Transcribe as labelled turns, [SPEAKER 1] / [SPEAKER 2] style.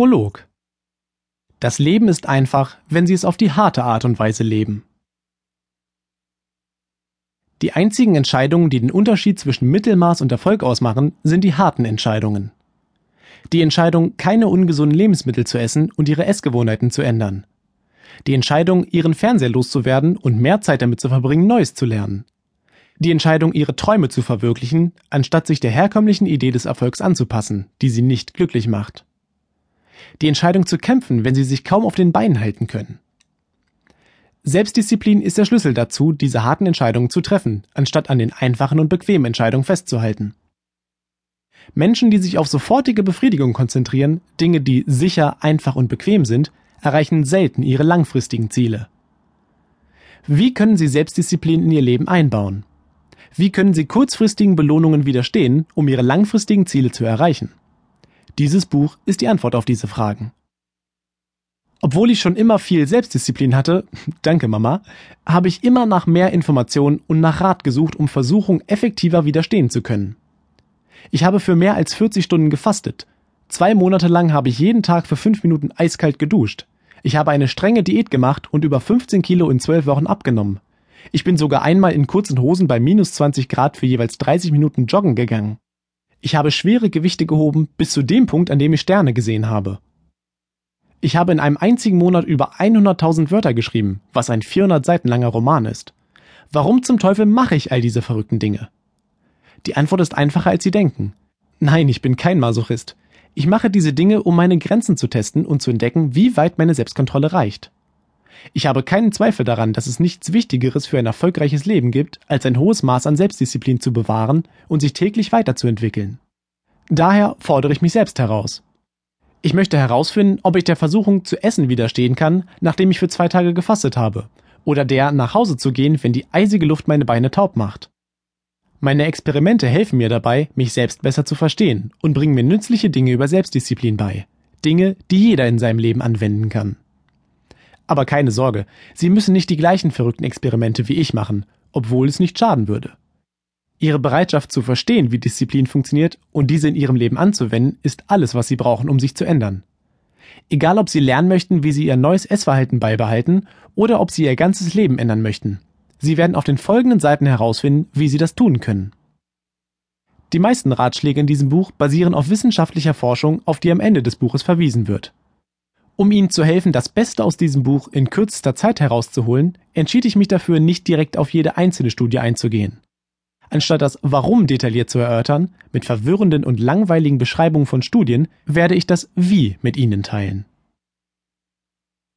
[SPEAKER 1] Prolog Das Leben ist einfach, wenn Sie es auf die harte Art und Weise leben. Die einzigen Entscheidungen, die den Unterschied zwischen Mittelmaß und Erfolg ausmachen, sind die harten Entscheidungen. Die Entscheidung, keine ungesunden Lebensmittel zu essen und ihre Essgewohnheiten zu ändern. Die Entscheidung, ihren Fernseher loszuwerden und mehr Zeit damit zu verbringen, Neues zu lernen. Die Entscheidung, ihre Träume zu verwirklichen, anstatt sich der herkömmlichen Idee des Erfolgs anzupassen, die sie nicht glücklich macht. Die Entscheidung zu kämpfen, wenn sie sich kaum auf den Beinen halten können. Selbstdisziplin ist der Schlüssel dazu, diese harten Entscheidungen zu treffen, anstatt an den einfachen und bequemen Entscheidungen festzuhalten. Menschen, die sich auf sofortige Befriedigung konzentrieren, Dinge, die sicher, einfach und bequem sind, erreichen selten ihre langfristigen Ziele. Wie können Sie Selbstdisziplin in Ihr Leben einbauen? Wie können Sie kurzfristigen Belohnungen widerstehen, um Ihre langfristigen Ziele zu erreichen? Dieses Buch ist die Antwort auf diese Fragen. Obwohl ich schon immer viel Selbstdisziplin hatte, danke Mama, habe ich immer nach mehr Informationen und nach Rat gesucht, um Versuchung effektiver widerstehen zu können. Ich habe für mehr als 40 Stunden gefastet. Zwei Monate lang habe ich jeden Tag für fünf Minuten eiskalt geduscht. Ich habe eine strenge Diät gemacht und über 15 Kilo in zwölf Wochen abgenommen. Ich bin sogar einmal in kurzen Hosen bei minus 20 Grad für jeweils 30 Minuten joggen gegangen. Ich habe schwere Gewichte gehoben bis zu dem Punkt, an dem ich Sterne gesehen habe. Ich habe in einem einzigen Monat über 100.000 Wörter geschrieben, was ein 400 Seiten langer Roman ist. Warum zum Teufel mache ich all diese verrückten Dinge? Die Antwort ist einfacher, als Sie denken. Nein, ich bin kein Masochist. Ich mache diese Dinge, um meine Grenzen zu testen und zu entdecken, wie weit meine Selbstkontrolle reicht. Ich habe keinen Zweifel daran, dass es nichts Wichtigeres für ein erfolgreiches Leben gibt, als ein hohes Maß an Selbstdisziplin zu bewahren und sich täglich weiterzuentwickeln. Daher fordere ich mich selbst heraus. Ich möchte herausfinden, ob ich der Versuchung zu essen widerstehen kann, nachdem ich für zwei Tage gefastet habe, oder der nach Hause zu gehen, wenn die eisige Luft meine Beine taub macht. Meine Experimente helfen mir dabei, mich selbst besser zu verstehen und bringen mir nützliche Dinge über Selbstdisziplin bei. Dinge, die jeder in seinem Leben anwenden kann. Aber keine Sorge, Sie müssen nicht die gleichen verrückten Experimente wie ich machen, obwohl es nicht schaden würde. Ihre Bereitschaft zu verstehen, wie Disziplin funktioniert und diese in Ihrem Leben anzuwenden, ist alles, was Sie brauchen, um sich zu ändern. Egal, ob Sie lernen möchten, wie Sie Ihr neues Essverhalten beibehalten oder ob Sie Ihr ganzes Leben ändern möchten. Sie werden auf den folgenden Seiten herausfinden, wie Sie das tun können. Die meisten Ratschläge in diesem Buch basieren auf wissenschaftlicher Forschung, auf die am Ende des Buches verwiesen wird. Um Ihnen zu helfen, das Beste aus diesem Buch in kürzester Zeit herauszuholen, entschied ich mich dafür, nicht direkt auf jede einzelne Studie einzugehen. Anstatt das Warum detailliert zu erörtern, mit verwirrenden und langweiligen Beschreibungen von Studien, werde ich das Wie mit Ihnen teilen.